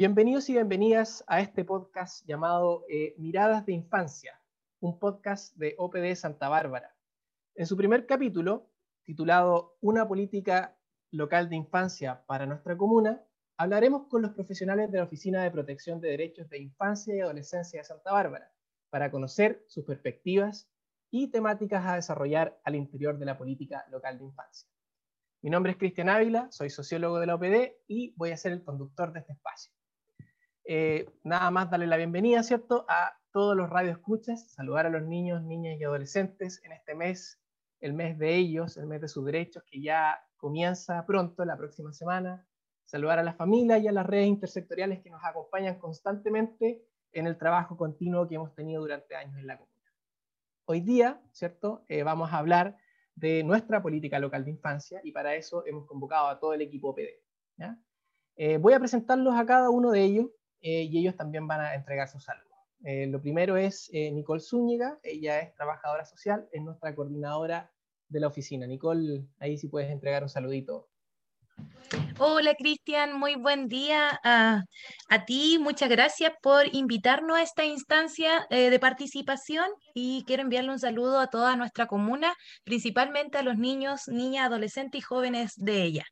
Bienvenidos y bienvenidas a este podcast llamado eh, Miradas de Infancia, un podcast de OPD Santa Bárbara. En su primer capítulo, titulado Una política local de infancia para nuestra comuna, hablaremos con los profesionales de la Oficina de Protección de Derechos de Infancia y Adolescencia de Santa Bárbara para conocer sus perspectivas y temáticas a desarrollar al interior de la política local de infancia. Mi nombre es Cristian Ávila, soy sociólogo de la OPD y voy a ser el conductor de este espacio. Eh, nada más darle la bienvenida, ¿cierto?, a todos los radioescuchas, saludar a los niños, niñas y adolescentes en este mes, el mes de ellos, el mes de sus derechos, que ya comienza pronto, la próxima semana. Saludar a la familia y a las redes intersectoriales que nos acompañan constantemente en el trabajo continuo que hemos tenido durante años en la comuna. Hoy día, ¿cierto?, eh, vamos a hablar de nuestra política local de infancia y para eso hemos convocado a todo el equipo PD. Eh, voy a presentarlos a cada uno de ellos eh, y ellos también van a entregar sus saludos. Eh, lo primero es Nicole Zúñiga, ella es trabajadora social, es nuestra coordinadora de la oficina. Nicole, ahí sí puedes entregar un saludito. Hola Cristian, muy buen día a, ti. Muchas gracias por invitarnos a esta instancia de participación y quiero enviarle un saludo a toda nuestra comuna, principalmente a los niños, niñas, adolescentes y jóvenes de ella.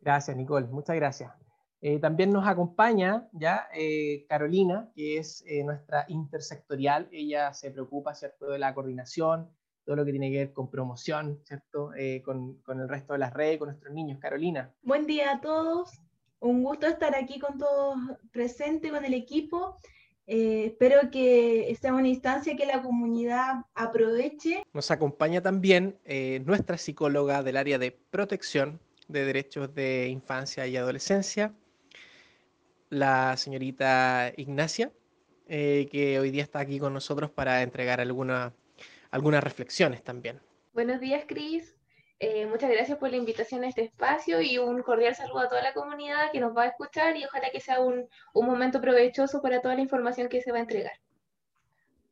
Gracias Nicole, muchas gracias. Eh, también nos acompaña ya eh, Carolina, que es eh, nuestra intersectorial. Ella se preocupa, ¿cierto?, de la coordinación, todo lo que tiene que ver con promoción, ¿cierto?, con, con, el resto de las redes, con nuestros niños. Carolina. Buen día a todos. Un gusto estar aquí con todos presentes, con el equipo. espero que sea una instancia que la comunidad aproveche. Nos acompaña también nuestra psicóloga del área de protección de derechos de infancia y adolescencia, la señorita Ignacia, eh, que hoy día está aquí con nosotros para entregar algunas reflexiones también. Buenos días, Cris. Eh, muchas gracias por la invitación a este espacio y un cordial saludo a toda la comunidad que nos va a escuchar y ojalá que sea un, momento provechoso para toda la información que se va a entregar.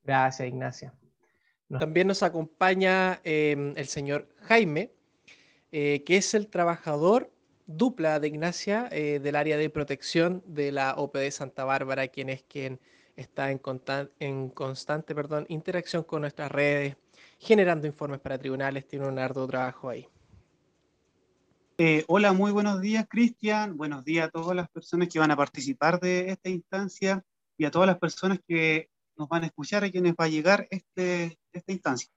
Gracias, Ignacia. También nos acompaña eh, el señor Jaime, que es el trabajador dupla de Ignacia eh, del área de protección de la OPD Santa Bárbara, quien es quien está en, en constante perdón, interacción con nuestras redes, generando informes para tribunales, tiene un arduo trabajo ahí. Eh, hola, muy buenos días, Cristian. Buenos días a todas las personas que van a participar de esta instancia y a todas las personas que nos van a escuchar y quienes va a llegar este, esta instancia.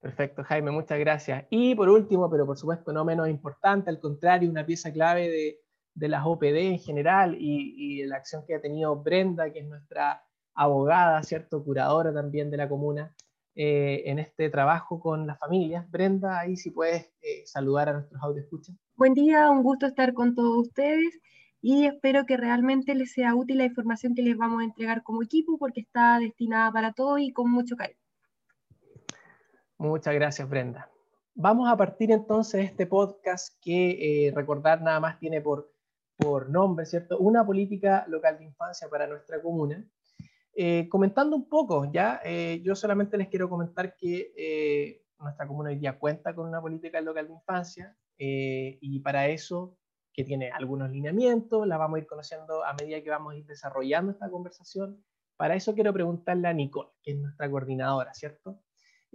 Perfecto, Jaime, muchas gracias. Y por último, pero por supuesto no menos importante, al contrario, una pieza clave de, las OPD en general y, y, la acción que ha tenido Brenda, que es nuestra abogada, ¿cierto? Curadora también de la comuna, eh, en este trabajo con las familias. Brenda, ahí sí puedes eh, saludar a nuestros escuchas. Buen día, un gusto estar con todos ustedes y espero que realmente les sea útil la información que les vamos a entregar como equipo porque está destinada para todos y con mucho cariño. Muchas gracias, Brenda. Vamos a partir entonces de este podcast que, eh, recordar, nada más tiene por, por nombre, ¿cierto? Una política local de infancia para nuestra comuna. Eh, comentando un poco, ya, eh, yo solamente les quiero comentar que nuestra comuna hoy día cuenta con una política local de infancia y para eso, que tiene algunos lineamientos, la vamos a ir conociendo a medida que vamos a ir desarrollando esta conversación. Para eso quiero preguntarle a Nicole, que es nuestra coordinadora, ¿cierto?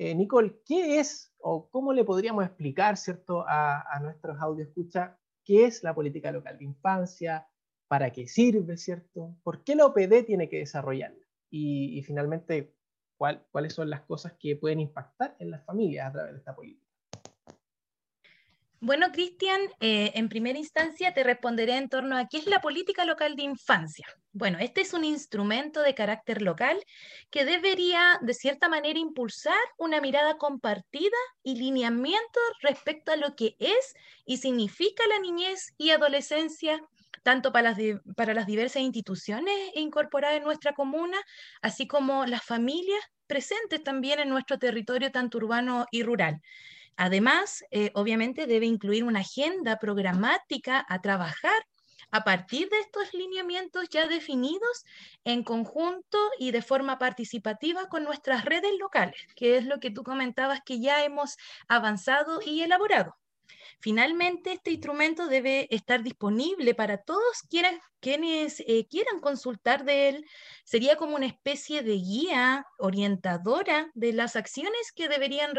Eh, Nicole, ¿qué es o cómo le podríamos explicar, ¿cierto?, a, nuestros audio escucha qué es la política local de infancia, para qué sirve, ¿cierto? ¿Por qué la OPD tiene que desarrollarla? Y, finalmente, ¿cuáles son las cosas que pueden impactar en las familias a través de esta política? Bueno, Cristian, eh, en primera instancia te responderé en torno a qué es la política local de infancia. Bueno, este es un instrumento de carácter local que debería, de cierta manera, impulsar una mirada compartida y lineamiento respecto a lo que es y significa la niñez y adolescencia tanto para las, para las diversas instituciones incorporadas en nuestra comuna, así como las familias presentes también en nuestro territorio tanto urbano y rural. Además, eh, obviamente debe incluir una agenda programática a trabajar a partir de estos lineamientos ya definidos en conjunto y de forma participativa con nuestras redes locales, que es lo que tú comentabas que ya hemos avanzado y elaborado. Finalmente, este instrumento debe estar disponible para todos quienes, eh, quieran consultar de él. Sería como una especie de guía orientadora de las acciones que deberían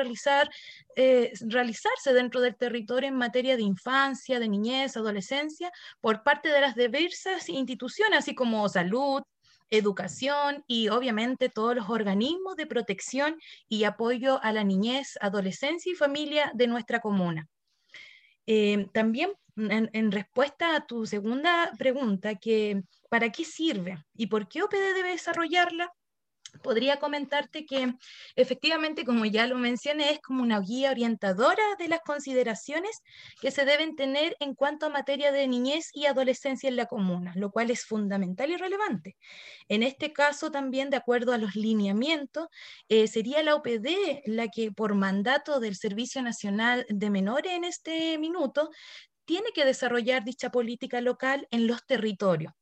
eh, realizarse dentro del territorio en materia de infancia, de niñez, adolescencia, por parte de las diversas instituciones, así como salud, educación y obviamente todos los organismos de protección y apoyo a la niñez, adolescencia y familia de nuestra comuna. Eh, también en, respuesta a tu segunda pregunta, que ¿para qué sirve y por qué OPD debe desarrollarla? Podría comentarte que efectivamente, como ya lo mencioné, es como una guía orientadora de las consideraciones que se deben tener en cuanto a materia de niñez y adolescencia en la comuna, lo cual es fundamental y relevante. En este caso, también de acuerdo a los lineamientos, eh, sería la OPD la que por mandato del Servicio Nacional de Menores en este minuto tiene que desarrollar dicha política local en los territorios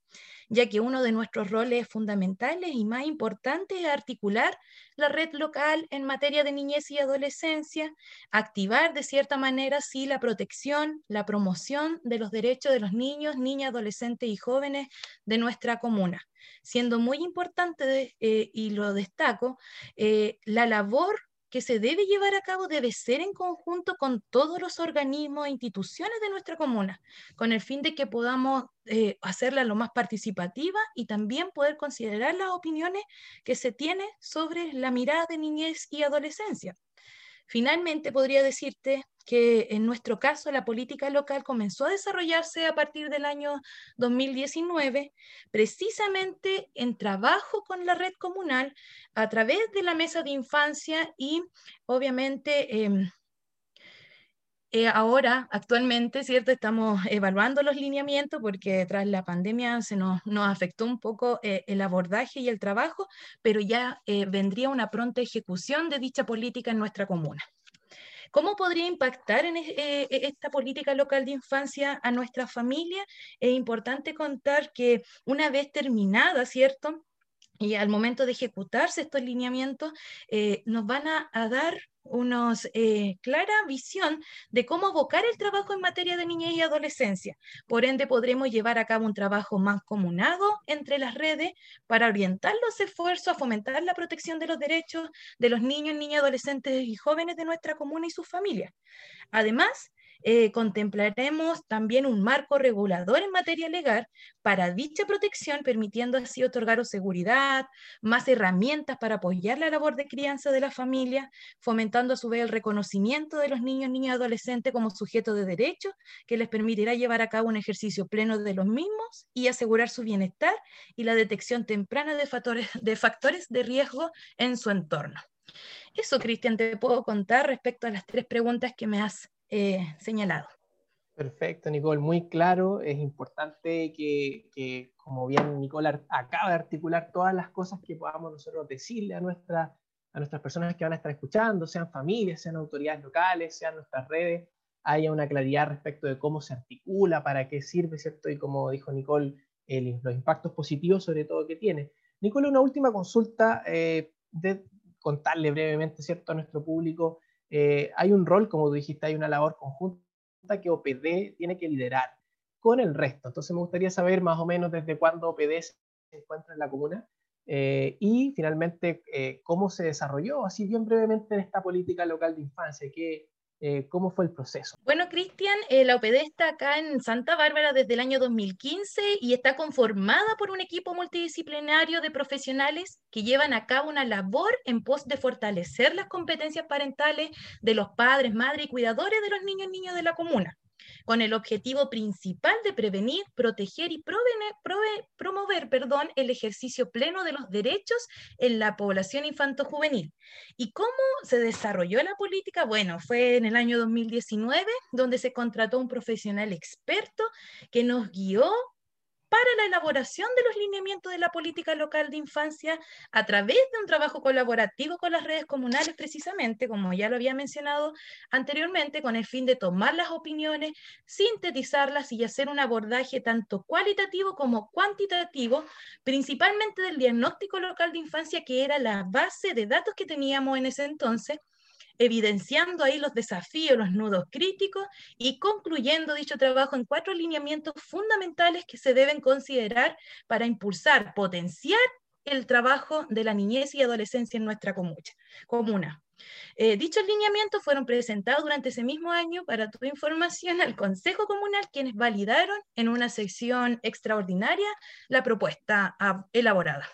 ya que uno de nuestros roles fundamentales y más importantes es articular la red local en materia de niñez y adolescencia, activar de cierta manera sí la protección, la promoción de los derechos de los niños, niñas, adolescentes y jóvenes de nuestra comuna, siendo muy importante, eh, y lo destaco, eh, la labor que se debe llevar a cabo debe ser en conjunto con todos los organismos e instituciones de nuestra comuna, con el fin de que podamos eh, hacerla lo más participativa y también poder considerar las opiniones que se tienen sobre la mirada de niñez y adolescencia. Finalmente, podría decirte que en nuestro caso la política local comenzó a desarrollarse a partir del año 2019, precisamente en trabajo con la red comunal a través de la mesa de infancia y obviamente... Em, eh, ahora, actualmente, ¿cierto? Estamos evaluando los lineamientos porque tras la pandemia se nos, nos afectó un poco eh, el abordaje y el trabajo, pero ya eh, vendría una pronta ejecución de dicha política en nuestra comuna. ¿Cómo podría impactar en esta política local de infancia a nuestra familia? Es importante contar que una vez terminada, ¿cierto? Y al momento de ejecutarse estos lineamientos, nos van a dar una eh, clara visión de cómo abocar el trabajo en materia de niñez y adolescencia. Por ende, podremos llevar a cabo un trabajo más comunado entre las redes para orientar los esfuerzos a fomentar la protección de los derechos de los niños, niñas, adolescentes y jóvenes de nuestra comuna y sus familias. Además, eh, contemplaremos también un marco regulador en materia legal para dicha protección, permitiendo así otorgar seguridad, más herramientas para apoyar la labor de crianza de la familia, fomentando a su vez el reconocimiento de los niños, niñas y adolescentes como sujetos de derechos, que les permitirá llevar a cabo un ejercicio pleno de los mismos y asegurar su bienestar y la detección temprana de factores de, factores de riesgo en su entorno. Eso, Cristian, te puedo contar respecto a las tres preguntas que me has eh, señalado. Perfecto, Nicole, muy claro. Es importante que, como bien Nicole acaba de articular todas las cosas que podamos nosotros decirle a, nuestra, a nuestras personas que van a estar escuchando, sean familias, sean autoridades locales, sean nuestras redes, haya una claridad respecto de cómo se articula, para qué sirve, ¿cierto? Y como dijo Nicole, los impactos positivos sobre todo que tiene. Nicole, una última consulta eh, de contarle brevemente, ¿cierto?, a nuestro público eh, hay un rol, como tú dijiste, hay una labor conjunta que OPD tiene que liderar con el resto. Entonces me gustaría saber más o menos desde cuándo OPD se encuentra en la comuna eh, y finalmente eh, cómo se desarrolló, así bien brevemente, en esta política local de infancia, que eh, ¿Cómo fue el proceso? Bueno, Cristian, eh, la OPD está acá en Santa Bárbara desde el año 2015 y está conformada por un equipo multidisciplinario de profesionales que llevan a cabo una labor en pos de fortalecer las competencias parentales de los padres, madres y cuidadores de los niños y niñas de la comuna con el objetivo principal de prevenir, proteger y promover perdón, el ejercicio pleno de los derechos en la población infanto-juvenil. ¿Y cómo se desarrolló la política? Bueno, fue en el año 2019 donde se contrató un profesional experto que nos guió para la elaboración de los lineamientos de la política local de infancia a través de un trabajo colaborativo con las redes comunales, precisamente, como ya lo había mencionado anteriormente, con el fin de tomar las opiniones, sintetizarlas y hacer un abordaje tanto cualitativo como cuantitativo, principalmente del diagnóstico local de infancia, que era la base de datos que teníamos en ese entonces evidenciando ahí los desafíos, los nudos críticos y concluyendo dicho trabajo en cuatro lineamientos fundamentales que se deben considerar para impulsar, potenciar el trabajo de la niñez y adolescencia en nuestra comuna. Eh, dichos lineamientos fueron presentados durante ese mismo año para tu información al Consejo Comunal, quienes validaron en una sección extraordinaria la propuesta elaborada.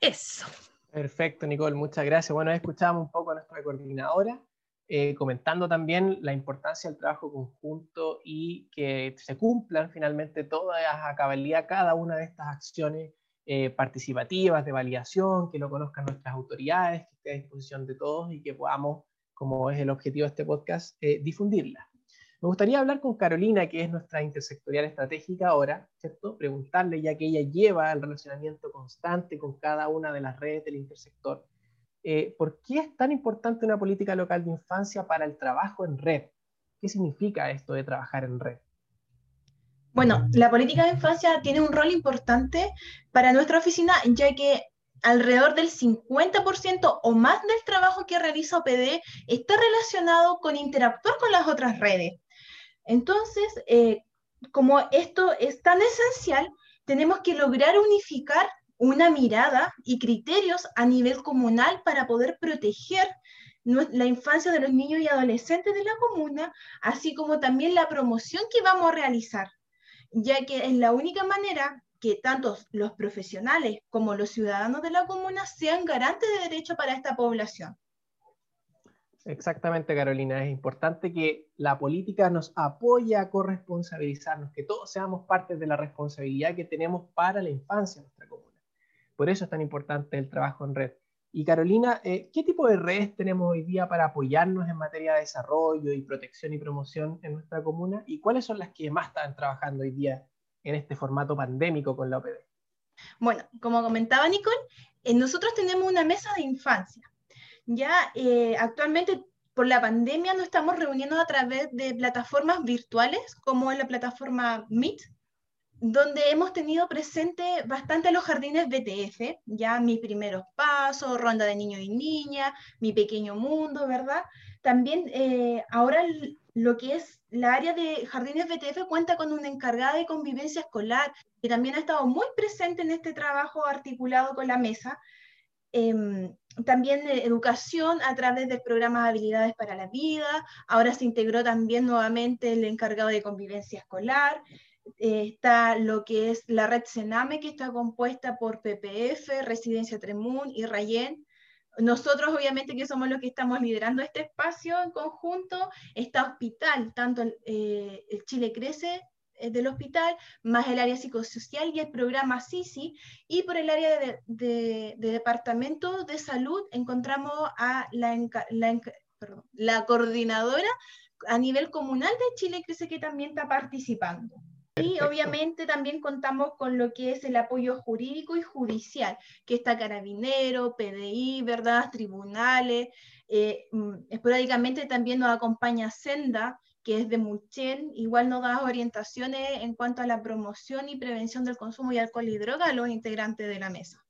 Eso. Perfecto, Nicole, muchas gracias. Bueno, escuchamos un poco a nuestra coordinadora, eh, comentando también la importancia del trabajo conjunto y que se cumplan finalmente todas a cabalidad cada una de estas acciones eh, participativas de validación, que lo conozcan nuestras autoridades, que esté a disposición de todos y que podamos, como es el objetivo de este podcast, eh, difundirla. Me gustaría hablar con Carolina, que es nuestra intersectorial estratégica ahora, ¿cierto? Preguntarle, ya que ella lleva el relacionamiento constante con cada una de las redes del intersector, eh, ¿por qué es tan importante una política local de infancia para el trabajo en red? ¿Qué significa esto de trabajar en red? Bueno, la política de infancia tiene un rol importante para nuestra oficina, ya que alrededor del 50% o más del trabajo que realiza OPD está relacionado con interactuar con las otras redes. Entonces, eh, como esto es tan esencial, tenemos que lograr unificar una mirada y criterios a nivel comunal para poder proteger la infancia de los niños y adolescentes de la comuna, así como también la promoción que vamos a realizar ya que es la única manera que tanto los profesionales como los ciudadanos de la comuna sean garantes de derecho para esta población. Exactamente, Carolina. Es importante que la política nos apoye a corresponsabilizarnos, que todos seamos parte de la responsabilidad que tenemos para la infancia en nuestra comuna. Por eso es tan importante el trabajo en red. Y Carolina, eh, ¿qué tipo de redes tenemos hoy día para apoyarnos en materia de desarrollo y protección y promoción en nuestra comuna? ¿Y cuáles son las que más están trabajando hoy día en este formato pandémico con la OPD? Bueno, como comentaba Nicole, eh, nosotros tenemos una mesa de infancia. Ya eh, actualmente por la pandemia nos estamos reuniendo a través de plataformas virtuales como la plataforma Meet, donde hemos tenido presente bastante los jardines BTF, ya mis primeros pasos, ronda de niños y niñas, mi pequeño mundo, ¿verdad? También eh, ahora lo que es la área de jardines BTF cuenta con una encargada de convivencia escolar, que también ha estado muy presente en este trabajo articulado con la mesa. Em, también educación a través del programa de habilidades para la vida, ahora se integró también nuevamente el encargado de convivencia escolar, está lo que es la red Sename, que está compuesta por PPF, Residencia Tremun y Rayen. Nosotros, obviamente, que somos los que estamos liderando este espacio en conjunto, está Hospital, tanto el, eh, Chile Crece eh, del hospital, más el área psicosocial y el programa SISI, y por el área de, Departamento de Salud encontramos a la, la coordinadora a nivel comunal de Chile Crece que también está participando. Y obviamente también contamos con lo que es el apoyo jurídico y judicial, que está Carabinero, PDI, ¿verdad? Tribunales. Eh, mm, esporádicamente también nos acompaña Senda, que es de Muchen, igual nos da orientaciones en cuanto a la promoción y prevención del consumo de alcohol y droga a los integrantes de la mesa.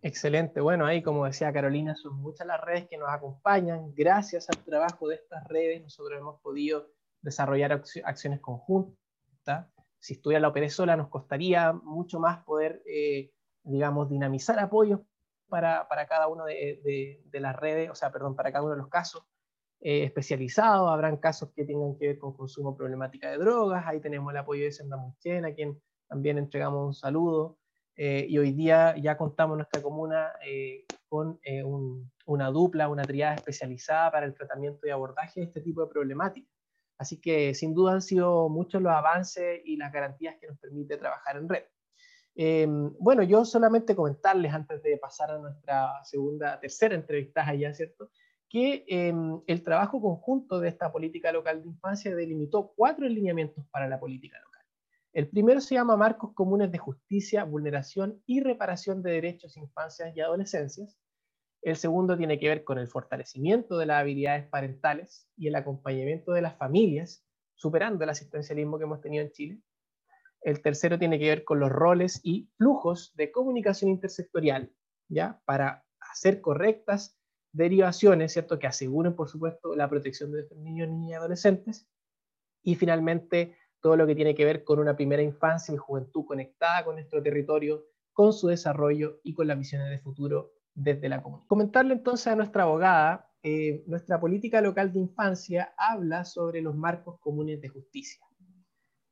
Excelente. Bueno, ahí como decía Carolina, son muchas las redes que nos acompañan. Gracias al trabajo de estas redes, nosotros hemos podido desarrollar acciones conjuntas si estuviera la OPD sola, nos costaría mucho más poder, eh, digamos, dinamizar apoyos para, para cada uno de, de, las redes, o sea, perdón, para cada uno de los casos eh, especializados. Habrán casos que tengan que ver con consumo problemática de drogas. Ahí tenemos el apoyo de Senda Muchen, a quien también entregamos un saludo. Eh, y hoy día ya contamos nuestra comuna con una dupla, una triada especializada para el tratamiento y abordaje de este tipo de problemáticas. Así que sin duda han sido muchos los avances y las garantías que nos permite trabajar en red. Eh, bueno, yo solamente comentarles antes de pasar a nuestra segunda, tercera entrevista allá, ¿cierto? Que eh, el trabajo conjunto de esta política local de infancia delimitó cuatro lineamientos para la política local. El primero se llama Marcos Comunes de Justicia, Vulneración y Reparación de Derechos, Infancias y Adolescencias. El segundo tiene que ver con el fortalecimiento de las habilidades parentales y el acompañamiento de las familias, superando el asistencialismo que hemos tenido en Chile. El tercero tiene que ver con los roles y flujos de comunicación intersectorial, ¿ya? Para hacer correctas derivaciones, ¿cierto? Que aseguren, por supuesto, la protección de niños, niñas y adolescentes. Y finalmente, todo lo que tiene que ver con una primera infancia y juventud conectada con nuestro territorio, con su desarrollo y con las visiones de futuro desde la comunidad. Comentarle entonces a nuestra abogada, eh, nuestra política local de infancia habla sobre los marcos comunes de justicia.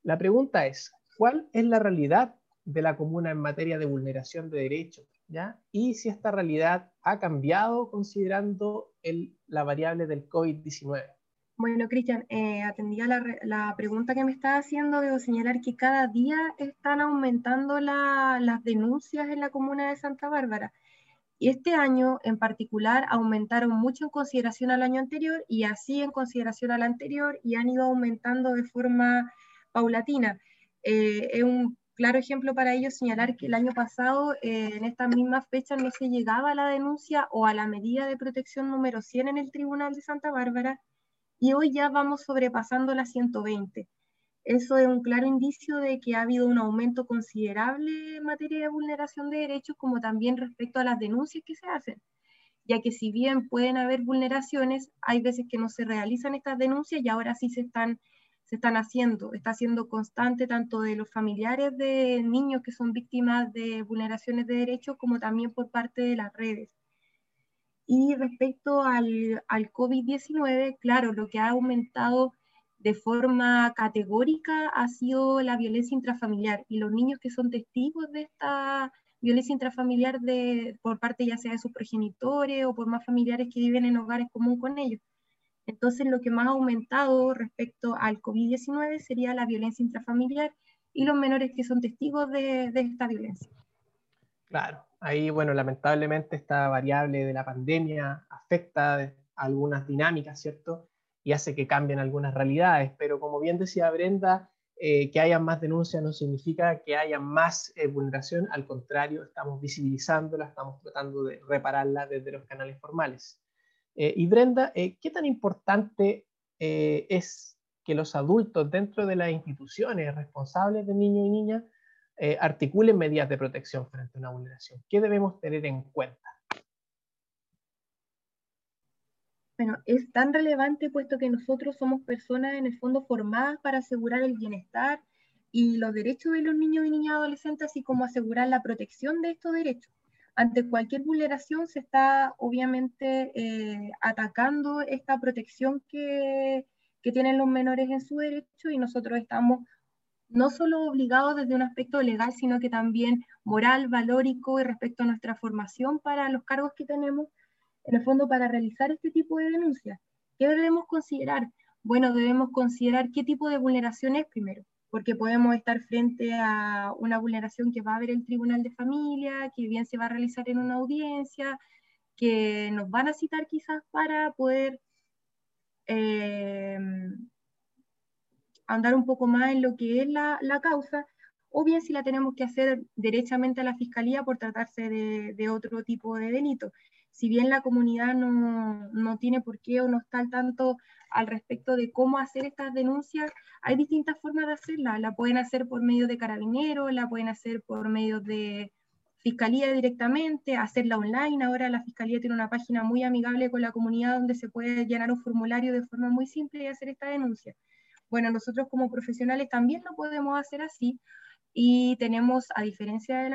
La pregunta es, ¿cuál es la realidad de la comuna en materia de vulneración de derechos? ¿Ya? Y si esta realidad ha cambiado considerando el, la variable del COVID-19. Bueno, Cristian, eh, atendía la, la, pregunta que me estaba haciendo, debo señalar que cada día están aumentando la, las denuncias en la comuna de Santa Bárbara. Y este año en particular aumentaron mucho en consideración al año anterior y así en consideración al anterior y han ido aumentando de forma paulatina. Eh, es un claro ejemplo para ello señalar que el año pasado, eh, en estas mismas fechas, no se llegaba a la denuncia o a la medida de protección número 100 en el Tribunal de Santa Bárbara y hoy ya vamos sobrepasando las 120. Eso es un claro indicio de que ha habido un aumento considerable en materia de vulneración de derechos, como también respecto a las denuncias que se hacen, ya que si bien pueden haber vulneraciones, hay veces que no se realizan estas denuncias y ahora sí se están, se están haciendo. Está siendo constante tanto de los familiares de niños que son víctimas de vulneraciones de derechos, como también por parte de las redes. Y respecto al, al COVID-19, claro, lo que ha aumentado de forma categórica ha sido la violencia intrafamiliar y los niños que son testigos de esta violencia intrafamiliar de, por parte ya sea de sus progenitores o por más familiares que viven en hogares comunes con ellos. Entonces, lo que más ha aumentado respecto al COVID-19 sería la violencia intrafamiliar y los menores que son testigos de, de esta violencia. Claro, ahí, bueno, lamentablemente esta variable de la pandemia afecta algunas dinámicas, ¿cierto? Y hace que cambien algunas realidades, pero como bien decía Brenda, eh, que haya más denuncias no significa que haya más eh, vulneración, al contrario, estamos visibilizándola, estamos tratando de repararla desde los canales formales. Eh, y Brenda, ¿qué tan importante es que los adultos dentro de las instituciones responsables de niños y niñas eh, articulen medidas de protección frente a una vulneración. ¿Qué debemos tener en cuenta? Bueno, es tan relevante puesto que nosotros somos personas en el fondo formadas para asegurar el bienestar y los derechos de los niños y niñas adolescentes, así como asegurar la protección de estos derechos. Ante cualquier vulneración se está obviamente eh, atacando esta protección que, que tienen los menores en su derecho y nosotros estamos no solo obligados desde un aspecto legal, sino que también moral, valórico y respecto a nuestra formación para los cargos que tenemos, en el fondo para realizar este tipo de denuncias. ¿Qué debemos considerar? Bueno, debemos considerar qué tipo de vulneración es primero, porque podemos estar frente a una vulneración que va a ver el Tribunal de Familia, que bien se va a realizar en una audiencia, que nos van a citar quizás para poder eh, andar un poco más en lo que es la, la causa, o bien si la tenemos que hacer derechamente a la fiscalía por tratarse de, de otro tipo de delito. Si bien la comunidad no, no, tiene por qué o no está al tanto al respecto de cómo hacer estas denuncias, hay distintas formas de hacerla. La pueden hacer por medio de carabineros, la pueden hacer por medio de fiscalía directamente, hacerla online. Ahora la fiscalía tiene una página muy amigable con la comunidad donde se puede llenar un formulario de forma muy simple y hacer esta denuncia. Bueno, nosotros como profesionales también lo podemos hacer así y tenemos, a diferencia de la